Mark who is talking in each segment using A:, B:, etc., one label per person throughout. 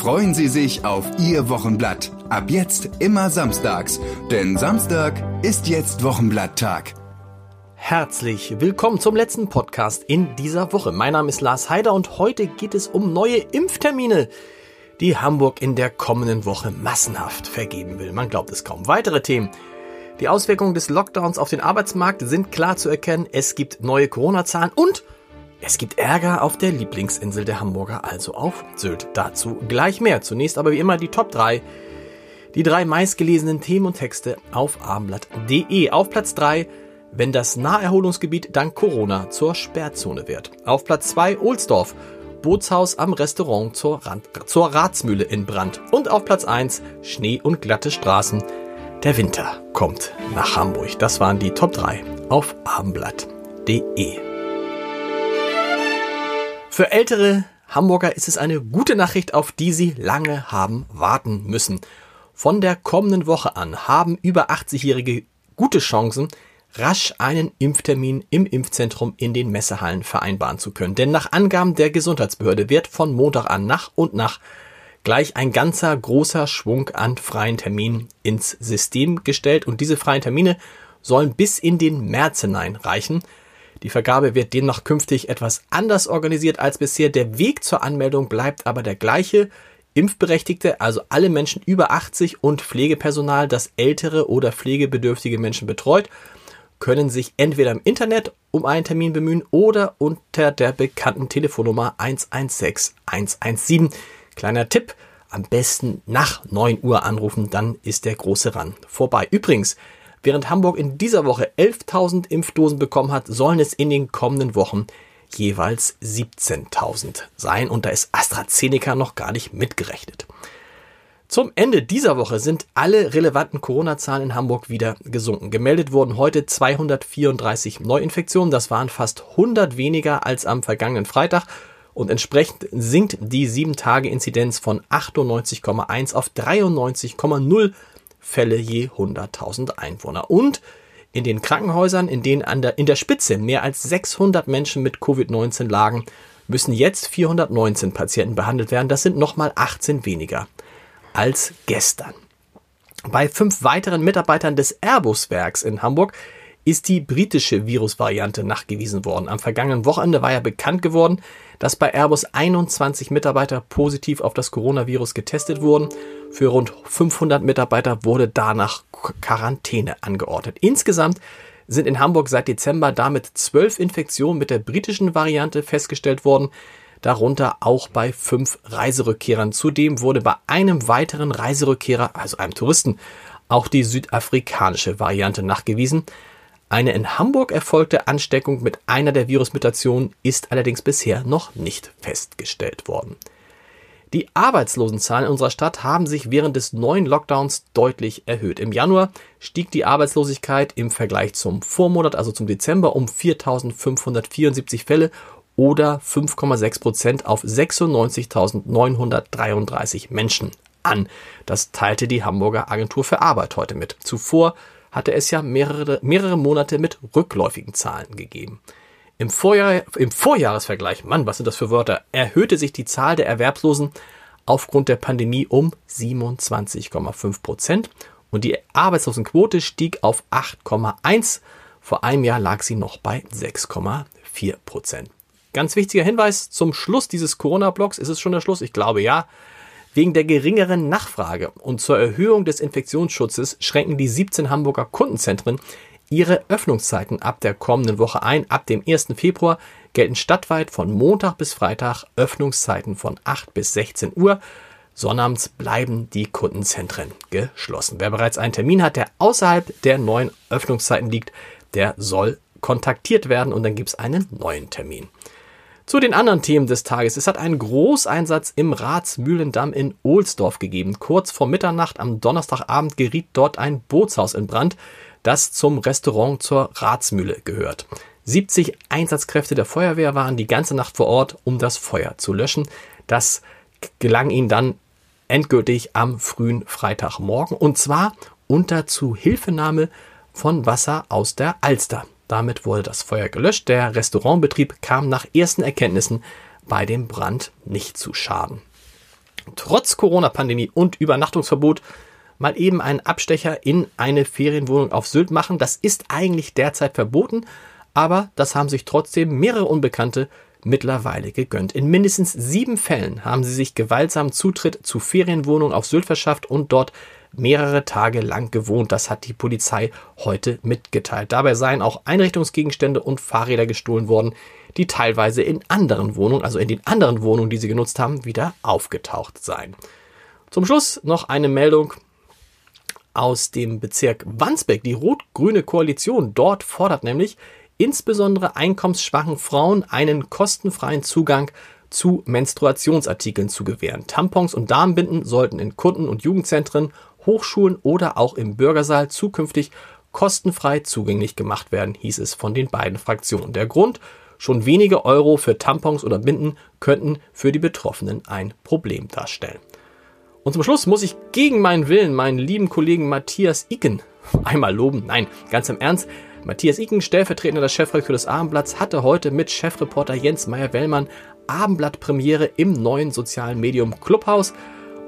A: Freuen Sie sich auf Ihr Wochenblatt. Ab jetzt immer samstags, denn Samstag ist jetzt Wochenblatttag.
B: Herzlich willkommen zum letzten Podcast in dieser Woche. Mein Name ist Lars Heider und heute geht es um neue Impftermine, die Hamburg in der kommenden Woche massenhaft vergeben will. Man glaubt es kaum. Weitere Themen. Die Auswirkungen des Lockdowns auf den Arbeitsmarkt sind klar zu erkennen. Es gibt neue Corona-Zahlen und es gibt Ärger auf der Lieblingsinsel der Hamburger, also auf Sylt. Dazu gleich mehr. Zunächst aber wie immer die Top 3. Die drei meistgelesenen Themen und Texte auf abendblatt.de. Auf Platz 3, wenn das Naherholungsgebiet dank Corona zur Sperrzone wird. Auf Platz 2, Ohlsdorf. Bootshaus am Restaurant zur, Rand, zur Ratsmühle in Brand. Und auf Platz 1, Schnee und glatte Straßen. Der Winter kommt nach Hamburg. Das waren die Top 3 auf abendblatt.de. Für ältere Hamburger ist es eine gute Nachricht, auf die sie lange haben warten müssen. Von der kommenden Woche an haben über 80-Jährige gute Chancen, rasch einen Impftermin im Impfzentrum in den Messehallen vereinbaren zu können. Denn nach Angaben der Gesundheitsbehörde wird von Montag an nach und nach gleich ein ganzer großer Schwung an freien Terminen ins System gestellt und diese freien Termine sollen bis in den März hinein reichen. Die Vergabe wird demnach künftig etwas anders organisiert als bisher. Der Weg zur Anmeldung bleibt aber der gleiche. Impfberechtigte, also alle Menschen über 80 und Pflegepersonal, das ältere oder pflegebedürftige Menschen betreut, können sich entweder im Internet um einen Termin bemühen oder unter der bekannten Telefonnummer 116 117. Kleiner Tipp, am besten nach 9 Uhr anrufen, dann ist der große Run vorbei. Übrigens, während Hamburg in dieser Woche 11.000 Impfdosen bekommen hat, sollen es in den kommenden Wochen jeweils 17.000 sein und da ist AstraZeneca noch gar nicht mitgerechnet. Zum Ende dieser Woche sind alle relevanten Corona-Zahlen in Hamburg wieder gesunken. Gemeldet wurden heute 234 Neuinfektionen. Das waren fast 100 weniger als am vergangenen Freitag. Und entsprechend sinkt die 7-Tage-Inzidenz von 98,1 auf 93,0 Fälle je 100.000 Einwohner. Und in den Krankenhäusern, in denen an der, in der Spitze mehr als 600 Menschen mit Covid-19 lagen, müssen jetzt 419 Patienten behandelt werden. Das sind nochmal 18 weniger als gestern. Bei fünf weiteren Mitarbeitern des Airbus-Werks in Hamburg ist die britische Virusvariante nachgewiesen worden. Am vergangenen Wochenende war ja bekannt geworden, dass bei Airbus 21 Mitarbeiter positiv auf das Coronavirus getestet wurden. Für rund 500 Mitarbeiter wurde danach Quarantäne angeordnet. Insgesamt sind in Hamburg seit Dezember damit zwölf Infektionen mit der britischen Variante festgestellt worden darunter auch bei fünf Reiserückkehrern. Zudem wurde bei einem weiteren Reiserückkehrer, also einem Touristen, auch die südafrikanische Variante nachgewiesen. Eine in Hamburg erfolgte Ansteckung mit einer der Virusmutationen ist allerdings bisher noch nicht festgestellt worden. Die Arbeitslosenzahlen in unserer Stadt haben sich während des neuen Lockdowns deutlich erhöht. Im Januar stieg die Arbeitslosigkeit im Vergleich zum Vormonat, also zum Dezember, um 4.574 Fälle oder 5,6 Prozent auf 96.933 Menschen an. Das teilte die Hamburger Agentur für Arbeit heute mit. Zuvor hatte es ja mehrere, mehrere Monate mit rückläufigen Zahlen gegeben. Im, Vorjahr, Im Vorjahresvergleich, Mann, was sind das für Wörter, erhöhte sich die Zahl der Erwerbslosen aufgrund der Pandemie um 27,5 Prozent und die Arbeitslosenquote stieg auf 8,1. Vor einem Jahr lag sie noch bei 6,4 Prozent. Ganz wichtiger Hinweis zum Schluss dieses Corona-Blocks. Ist es schon der Schluss? Ich glaube ja. Wegen der geringeren Nachfrage und zur Erhöhung des Infektionsschutzes schränken die 17 Hamburger Kundenzentren ihre Öffnungszeiten ab der kommenden Woche ein. Ab dem 1. Februar gelten stadtweit von Montag bis Freitag Öffnungszeiten von 8 bis 16 Uhr. Sonnabends bleiben die Kundenzentren geschlossen. Wer bereits einen Termin hat, der außerhalb der neuen Öffnungszeiten liegt, der soll kontaktiert werden und dann gibt es einen neuen Termin. Zu den anderen Themen des Tages. Es hat einen Großeinsatz im Ratsmühlendamm in Ohlsdorf gegeben. Kurz vor Mitternacht am Donnerstagabend geriet dort ein Bootshaus in Brand, das zum Restaurant zur Ratsmühle gehört. 70 Einsatzkräfte der Feuerwehr waren die ganze Nacht vor Ort, um das Feuer zu löschen. Das gelang ihnen dann endgültig am frühen Freitagmorgen und zwar unter Zuhilfenahme von Wasser aus der Alster. Damit wurde das Feuer gelöscht. Der Restaurantbetrieb kam nach ersten Erkenntnissen bei dem Brand nicht zu Schaden. Trotz Corona-Pandemie und Übernachtungsverbot mal eben einen Abstecher in eine Ferienwohnung auf Sylt machen, das ist eigentlich derzeit verboten, aber das haben sich trotzdem mehrere Unbekannte mittlerweile gegönnt. In mindestens sieben Fällen haben sie sich gewaltsam Zutritt zu Ferienwohnungen auf Sylt verschafft und dort mehrere Tage lang gewohnt. Das hat die Polizei heute mitgeteilt. Dabei seien auch Einrichtungsgegenstände und Fahrräder gestohlen worden, die teilweise in anderen Wohnungen, also in den anderen Wohnungen, die sie genutzt haben, wieder aufgetaucht seien. Zum Schluss noch eine Meldung aus dem Bezirk Wandsbek. Die rot-grüne Koalition dort fordert nämlich insbesondere einkommensschwachen Frauen einen kostenfreien Zugang zu Menstruationsartikeln zu gewähren. Tampons und Darmbinden sollten in Kunden- und Jugendzentren Hochschulen oder auch im Bürgersaal zukünftig kostenfrei zugänglich gemacht werden, hieß es von den beiden Fraktionen. Der Grund, schon wenige Euro für Tampons oder Binden könnten für die Betroffenen ein Problem darstellen. Und zum Schluss muss ich gegen meinen Willen meinen lieben Kollegen Matthias Icken einmal loben. Nein, ganz im Ernst. Matthias Icken, stellvertretender Chefredakteur des Abendblatts, hatte heute mit Chefreporter Jens Meyer-Wellmann Abendblatt-Premiere im neuen sozialen Medium Clubhouse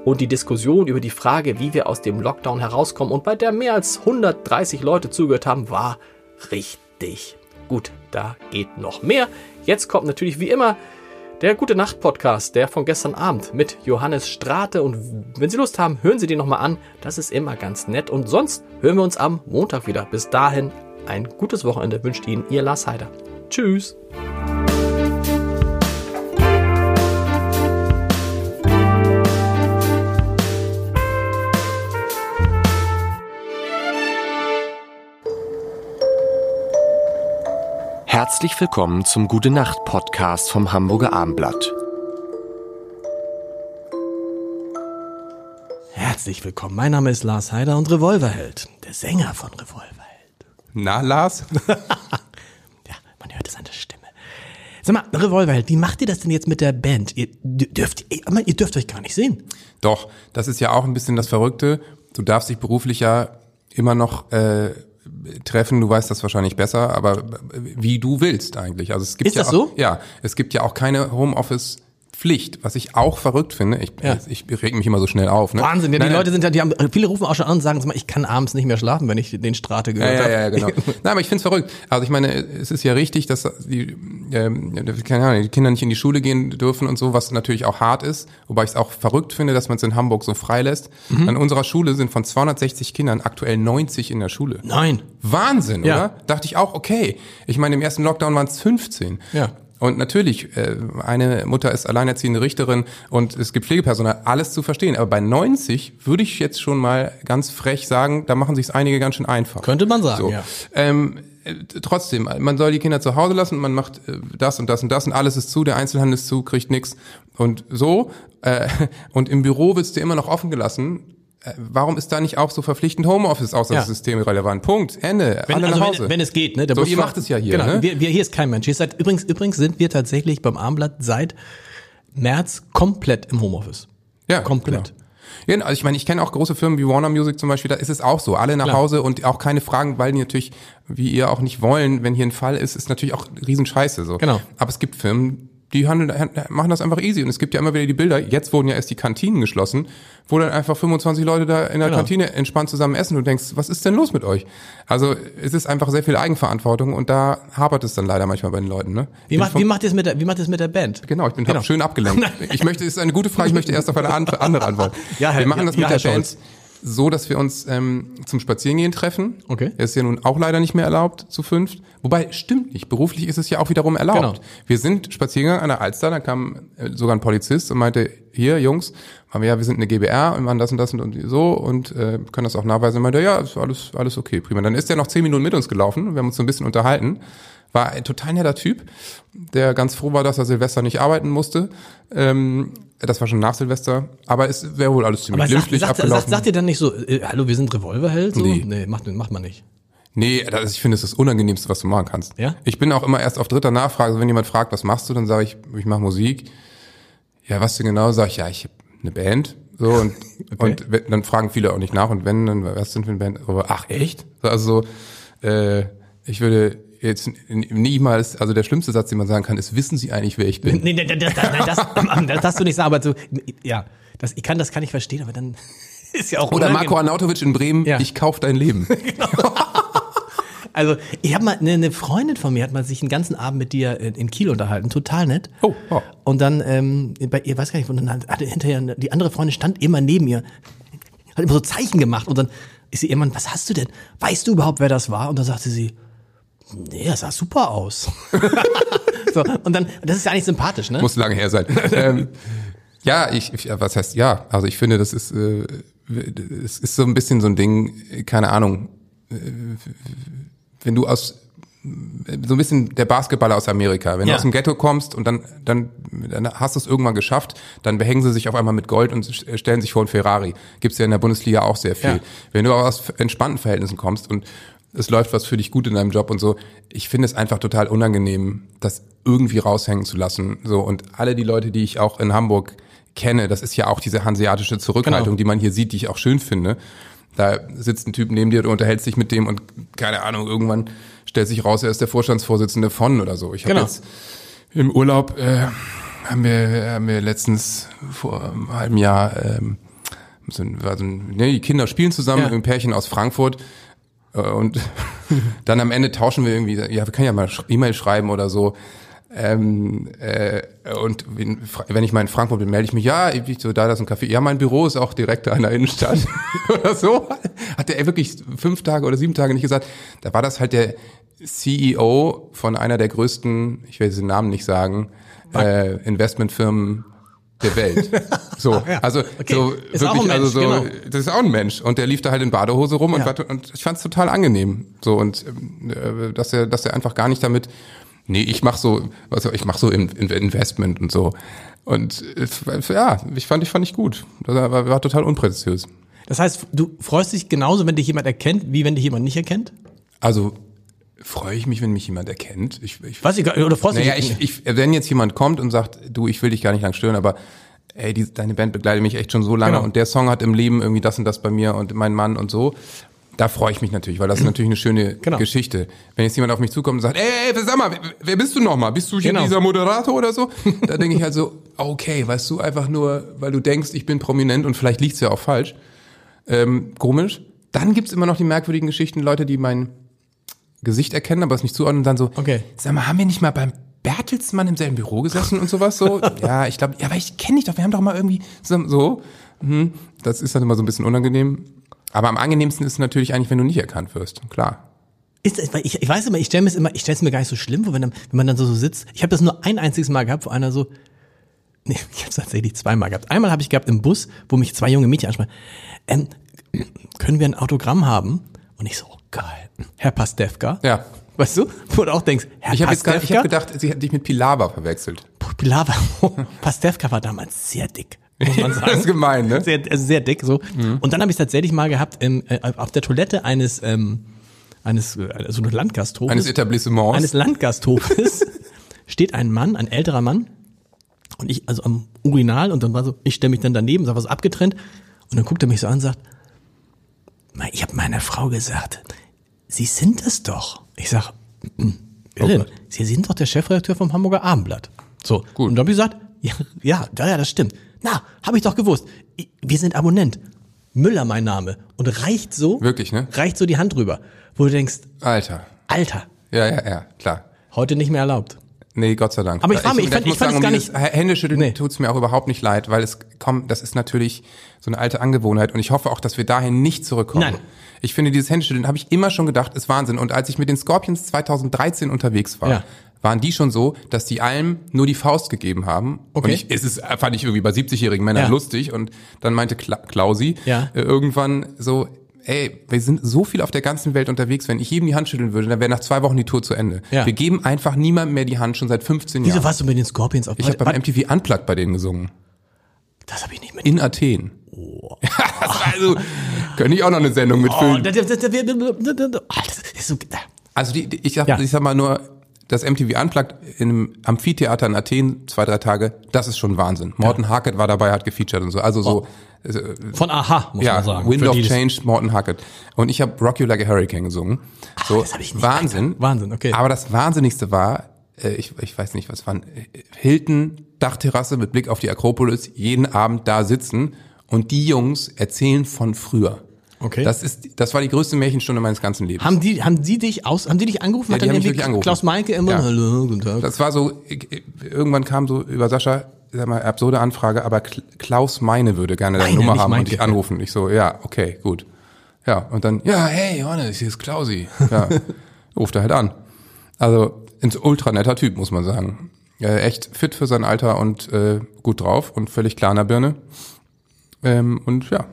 B: und die Diskussion über die Frage, wie wir aus dem Lockdown herauskommen und bei der mehr als 130 Leute zugehört haben, war richtig gut. Da geht noch mehr. Jetzt kommt natürlich wie immer der Gute Nacht Podcast, der von gestern Abend mit Johannes Strate. Und wenn Sie Lust haben, hören Sie den nochmal an. Das ist immer ganz nett. Und sonst hören wir uns am Montag wieder. Bis dahin ein gutes Wochenende wünscht Ihnen Ihr Lars Heider. Tschüss.
C: Herzlich willkommen zum Gute Nacht Podcast vom Hamburger Abendblatt.
B: Herzlich willkommen. Mein Name ist Lars Heider und Revolverheld, der Sänger von Revolverheld.
D: Na, Lars?
B: ja, man hört es an der Stimme. Sag mal, Revolverheld, wie macht ihr das denn jetzt mit der Band? Ihr dürft, ihr dürft euch gar nicht sehen.
D: Doch, das ist ja auch ein bisschen das Verrückte. Du darfst dich beruflich ja immer noch äh, treffen, du weißt das wahrscheinlich besser, aber wie du willst eigentlich. Also es gibt
B: Ist
D: ja
B: das
D: auch,
B: so?
D: Ja, es gibt ja auch keine Homeoffice Pflicht, was ich auch verrückt finde. Ich,
B: Ja.
D: ich reg mich immer so schnell auf. Ne?
B: Wahnsinn, ja, die
D: Nein.
B: Leute sind ja, die haben, viele rufen auch schon an und sagen, ich kann abends nicht mehr schlafen, wenn ich den Strate
D: Ja,
B: gehört
D: ja,
B: habe.
D: ja, genau. Nein, aber ich find's verrückt. Also ich meine, es ist ja richtig, dass die, ähm, keine Ahnung, die Kinder nicht in die Schule gehen dürfen und so, was natürlich auch hart ist. Wobei ich es auch verrückt finde, dass man es in Hamburg so freilässt.
B: Mhm.
D: An unserer Schule sind von 260 Kindern aktuell 90 in der Schule.
B: Nein.
D: Wahnsinn,
B: Ja.
D: oder? Dachte ich auch, okay. Ich meine, im ersten Lockdown waren es 15.
B: Ja.
D: Und natürlich, äh, eine Mutter ist alleinerziehende Richterin und es gibt Pflegepersonal, alles zu verstehen. Aber bei 90 würde ich jetzt schon mal ganz frech sagen, da machen sich einige ganz schön einfach.
B: Könnte man sagen,
D: so.
B: ja.
D: Ähm, äh, trotzdem, man soll die Kinder zu Hause lassen, man macht äh, das und das und das und alles ist zu, der Einzelhandel ist zu, kriegt nix und so. Äh, und im Büro wird's dir immer noch offen gelassen. Äh, Warum ist da nicht auch so verpflichtend Homeoffice außer
B: Ja.
D: das System relevant? Punkt. Ende.
B: Wenn,
D: Alle
B: also
D: nach Hause.
B: wenn, wenn es geht, ne? Der
D: So, ihr macht es ja hier,
B: Genau,
D: ne?
B: wir, wir, hier ist kein Mensch. Ihr seid, übrigens, übrigens sind wir tatsächlich beim Armblatt seit März komplett im Homeoffice.
D: Ja,
B: komplett.
D: Genau. Ja, also ich meine, ich kenne auch große Firmen wie Warner Music zum Beispiel, da ist es auch so. Alle nach
B: Klar.
D: Hause und auch keine Fragen, weil die natürlich, wie ihr auch nicht wollen, wenn hier ein Fall ist, ist natürlich auch Riesenscheiße so.
B: Genau.
D: Aber es gibt Firmen, die handeln, machen das einfach easy. Und es gibt ja immer wieder die Bilder, jetzt wurden ja erst die Kantinen geschlossen, wo dann einfach 25 Leute da in der
B: Genau.
D: Kantine entspannt zusammen essen und du denkst, was ist denn los mit euch? Also es ist einfach sehr viel Eigenverantwortung und da hapert es dann leider manchmal bei den Leuten. Ne?
B: Wie macht, wie macht ihr es mit der, wie macht ihr es mit der Band?
D: Genau, ich bin
B: Genau.
D: schön abgelenkt. Ich möchte, es ist eine gute Frage, ich möchte erst auf eine andere andere Antwort.
B: Ja, Herr-
D: wir machen das
B: ja,
D: mit
B: ja,
D: der Band
B: Scholz.
D: So, dass wir uns ähm, zum Spazierengehen treffen.
B: Okay.
D: Ist ja nun auch leider nicht mehr erlaubt, zu fünft. Wobei, stimmt nicht. Beruflich ist es ja auch wiederum erlaubt.
B: Genau.
D: Wir sind spazieren an der Alster, da kam äh, sogar ein Polizist und meinte, hier, Jungs, haben wir ja, wir sind eine GBR und machen das und das und, und so und äh, können das auch nachweisen. Und meinte, ja, ist alles, alles okay, prima. Dann ist er noch zehn Minuten mit uns gelaufen, wir haben uns so ein bisschen unterhalten. War ein total netter Typ, der ganz froh war, dass er Silvester nicht arbeiten musste. Ähm, das war schon nach Silvester, aber es wäre wohl alles ziemlich
B: sagt,
D: glimpflich
B: sagt, sagt,
D: abgelaufen.
B: sagt ihr dann nicht so, äh, hallo, wir sind Revolverheld? So?
D: Nee.
B: nee macht, macht man nicht.
D: Nee, das, ich finde, es ist das Unangenehmste, was du machen kannst.
B: Ja?
D: Ich bin auch immer erst auf dritter Nachfrage. Also wenn jemand fragt, was machst du, dann sage ich, ich mache Musik. Ja, was denn genau? Sag ich, ja, ich habe eine Band. So und und wenn- dann fragen viele auch nicht nach. Und wenn, dann was denn für eine Band? Aber, ach echt? So, Also so, äh, ich würde jetzt niemals, also der schlimmste Satz, den man sagen kann, ist, wissen Sie eigentlich, wer ich bin?
B: Nee, nee, das, das, nein, das, das darfst du nicht sagen, aber so, ja, das, ich kann, das kann ich verstehen, aber dann ist ja auch
D: Oder
B: unangenehm.
D: Marco Arnautovic in Bremen,
B: Ja.
D: ich kauf dein Leben.
B: Also, ich habe mal, eine, eine Freundin von mir hat mal sich einen ganzen Abend mit dir in, in Kiel unterhalten, total nett.
D: Oh, oh.
B: Und dann, ähm, bei ihr, weiß gar nicht, und dann hatte hinterher, die andere Freundin stand immer neben ihr, hat immer so Zeichen gemacht und dann ist sie irgendwann, was hast du denn? Weißt du überhaupt, wer das war? Und dann sagte sie, nee, das sah super aus. so, und dann, das ist ja eigentlich sympathisch, ne?
D: Muss lange her sein. ähm, ja, ich, ich, was heißt ja? Also ich finde, das ist, äh, es ist so ein bisschen so ein Ding, keine Ahnung, äh, wenn du aus so ein bisschen der Basketballer aus Amerika. Wenn
B: Ja.
D: du aus dem Ghetto kommst und dann, dann, dann hast du es irgendwann geschafft, dann behängen sie sich auf einmal mit Gold und st- stellen sich vor einen Ferrari. Gibt's ja in der Bundesliga auch sehr viel.
B: Ja.
D: Wenn du aus entspannten Verhältnissen kommst und es läuft was für dich gut in deinem Job und so, ich finde es einfach total unangenehm, das irgendwie raushängen zu lassen. So und alle die Leute, die ich auch in Hamburg kenne, das ist ja auch diese hanseatische Zurückhaltung,
B: Genau.
D: die man hier sieht, die ich auch schön finde. Da sitzt ein Typ neben dir, du unterhältst dich mit dem und keine Ahnung, irgendwann stellt sich raus, er ist der Vorstandsvorsitzende von oder so. Ich habe
B: Genau.
D: jetzt im Urlaub äh, haben wir haben wir letztens vor einem halben Jahr ähm, so, ein- war so ein, ne, die Kinder spielen zusammen,
B: Ja.
D: ein Pärchen aus Frankfurt und dann am Ende tauschen wir irgendwie, ja, wir können ja mal E-Mail schreiben oder so. Ähm, äh, und wenn, ich mal in Frankfurt bin, melde ich mich, ja, ich so, da, das ist ein Café. Ja, mein Büro ist auch direkt da in der Innenstadt. oder so. Hat der wirklich fünf Tage oder sieben Tage nicht gesagt. Da war das halt der CEO von einer der größten, ich will diesen Namen nicht sagen, äh, Investmentfirmen der Welt. So,
B: ja.
D: also
B: Okay.
D: so
B: Ist
D: wirklich,
B: ein
D: also
B: Mensch,
D: so,
B: genau.
D: das ist auch ein Mensch und der lief da halt in Badehose rum
B: Ja.
D: und, und ich fand es total angenehm. So und ähm, äh, dass er, dass er einfach gar nicht damit, nee, ich mach so, was ich mach so in, in Investment und so. Und äh, ja, ich fand ich fand ich gut. Das war, war total unpräzisiös.
B: Das heißt, du freust dich genauso, wenn dich jemand erkennt, wie wenn dich jemand nicht erkennt?
D: Also freue ich mich, wenn mich jemand erkennt. Ich, ich
B: gar oder freust
D: Naja, ich, ich, wenn jetzt jemand kommt und sagt, du, ich will dich gar nicht lang stören, aber ey, die, deine Band begleitet mich echt schon so lange
B: Genau.
D: und der Song hat im Leben irgendwie das und das bei mir und mein Mann und so. Da freue ich mich natürlich, weil das ist natürlich eine schöne
B: Genau.
D: Geschichte. Wenn jetzt jemand auf mich zukommt und sagt, ey, ey sag mal, wer, bist du nochmal? Bist du hier
B: Genau.
D: dieser Moderator oder so? Da denke ich halt so, okay, weißt du, einfach nur, weil du denkst, ich bin prominent und vielleicht liegt's ja auch falsch. Ähm, komisch. Dann gibt's immer noch die merkwürdigen Geschichten, Leute, die mein Gesicht erkennen, aber es nicht zuordnen und dann so,
B: Okay.
D: sag mal, haben wir nicht mal beim Bertelsmann im selben Büro gesessen und sowas so? ja, ich glaube, ja, aber ich kenne dich doch, wir haben doch mal irgendwie so, so. Hm, das ist dann immer so ein bisschen unangenehm. Aber am angenehmsten ist es natürlich eigentlich, wenn du nicht erkannt wirst, klar.
B: Ist, ich, ich weiß immer, ich stelle mir es immer, ich stelle es mir gar nicht so schlimm wenn, dann- wenn man dann so, so sitzt. Ich habe das nur ein einziges Mal gehabt, wo einer so, nee, ich habe es tatsächlich zweimal gehabt. Einmal habe ich gehabt im Bus, wo mich zwei junge Mädchen ansprechen, ähm, können wir ein Autogramm haben? Und ich so, geil, Herr Pastewka.
D: Ja.
B: Weißt du, wo du auch denkst, Herr
D: Ich habe jetzt gar,
B: Pastewka.
D: ich hab gedacht, sie hat dich mit Pilawa verwechselt.
B: Pilawa, Pastewka war damals sehr dick, muss man sagen.
D: Das ist gemein, ne?
B: Sehr, also sehr dick so. Und dann habe ich tatsächlich mal gehabt im, äh, auf der Toilette eines ähm, eines äh, so eines Landgasthofes.
D: Eines Etablissements.
B: Eines Landgasthofes steht ein Mann, ein älterer Mann und ich also am Urinal und dann war so, ich stelle mich dann daneben, sag was abgetrennt und dann guckt er mich so an und sagt, "Ma, ich habe meiner Frau gesagt, Sie sind es doch. Ich sag, "Mm, wer
D: Oh
B: denn?
D: Gott.
B: Sie sind doch der Chefredakteur vom Hamburger Abendblatt. So,
D: Gut.
B: und dann habe ich gesagt, ja, ja, ja, das stimmt. Na, habe ich doch gewusst. Wir sind Abonnent. Müller mein Name. Und reicht so,
D: Wirklich, ne?
B: reicht so die Hand rüber, wo du denkst,
D: Alter.
B: Alter,
D: Ja, ja, ja, klar.
B: heute nicht mehr erlaubt.
D: Nee, Gott sei Dank.
B: Aber ich frage mich, ich fand-
D: muss
B: ich fand es gar
D: um
B: nicht-
D: Händeschütteln
B: Nee.
D: tut's mir auch überhaupt nicht leid, weil es kommt, das ist natürlich so eine alte Angewohnheit und ich hoffe auch, dass wir dahin nicht zurückkommen.
B: Nein.
D: Ich finde, dieses Händeschütteln habe ich immer schon gedacht, ist Wahnsinn. Und als ich mit den Scorpions 2013 unterwegs war,
B: Ja.
D: waren die schon so, dass die allem nur die Faust gegeben haben.
B: Okay.
D: Und ich, es ist, fand ich irgendwie bei 70-jährigen Männern
B: Ja.
D: lustig. Und dann meinte Kla Klausi
B: Ja.
D: äh, irgendwann so, ey, wir sind so viel auf der ganzen Welt unterwegs, wenn ich jedem die Hand schütteln würde, dann wäre nach zwei Wochen die Tour zu Ende.
B: Ja.
D: Wir geben einfach niemandem mehr die Hand schon seit 15
B: Wieso
D: Jahren.
B: warst du mit den Scorpions auf
D: Ich habe beim MTV Unplugged bei denen gesungen.
B: Das habe ich nicht mit.
D: In Athen. Oh. also, könnte ich auch noch eine Sendung
B: Oh,
D: mitfüllen.
B: so,
D: Also die, die, ich, sag,
B: Ja.
D: ich sag mal nur, das MTV Unplugged in einem Amphitheater in Athen, zwei, drei Tage, das ist schon Wahnsinn. Morton Harkett war dabei, hat gefeatured und so. Also so, äh,
B: von Aha, muss
D: ja,
B: man sagen.
D: Wind of Change, Morton Harkett. Und ich habe Rock You Like a Hurricane gesungen. So,
B: das hab ich nicht
D: Wahnsinn.
B: Wahnsinn, okay.
D: Aber das Wahnsinnigste war, äh, ich, ich weiß nicht, was waren, äh, Hilton, Dachterrasse mit Blick auf die Akropolis, jeden Abend da sitzen und die Jungs erzählen von früher.
B: Okay.
D: Das ist, das war die größte Märchenstunde meines ganzen Lebens.
B: Haben die, haben die dich aus, haben die dich angerufen?
D: Ja,
B: Hat
D: die
B: dann
D: haben mich angerufen.
B: Klaus Meinke immer,
D: Ja.
B: hallo, guten Tag.
D: Das war so, irgendwann kam so über Sascha, sag mal, absurde Anfrage, aber Kl- Klaus Meine würde gerne deine Nummer haben und
B: Meinke.
D: dich anrufen. Ich so, ja, okay, gut. Ja, und dann, ja, hey, Johannes, hier ist Klausi. Ja, ruft er halt an. Also, ein ultra netter Typ, muss man sagen. Äh, echt fit für sein Alter und äh, gut drauf und völlig klar in der Birne. Ähm, und ja,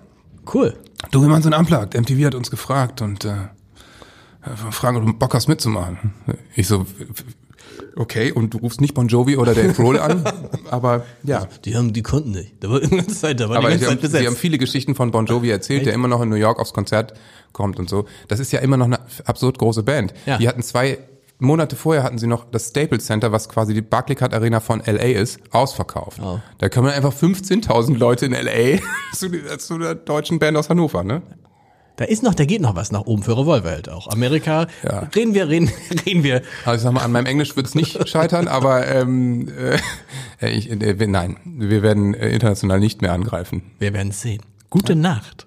B: Cool.
D: du, wir machen so ein Unplugged. MTV hat uns gefragt und äh, äh, fragen, ob du Bock hast mitzumachen. Ich so, okay, und du rufst nicht Bon Jovi oder Dave Grohl an, aber ja.
B: Die haben, die konnten nicht. Da war die ganze Zeit, da war
D: Aber
B: die ganze
D: haben,
B: Zeit besetzt.
D: sie haben viele Geschichten von Bon Jovi erzählt, der immer noch in New York aufs Konzert kommt und so. Das ist ja immer noch eine absurd große Band.
B: Ja.
D: Die hatten zwei Monate vorher hatten sie noch das Staples Center, was quasi die Barclaycard Arena von LA ist, ausverkauft.
B: Oh.
D: Da kommen einfach 15.000 Leute in LA zu, zu der deutschen Band aus Hannover, ne?
B: Da ist noch, da geht noch was nach oben für Revolverheld auch. Amerika,
D: Ja.
B: reden wir, reden, reden wir.
D: Also ich sag mal, an meinem Englisch wird's nicht scheitern, aber ähm, äh, ich, äh, nein, wir werden äh, international nicht mehr angreifen.
B: Wir werden es sehen. Gute Nacht.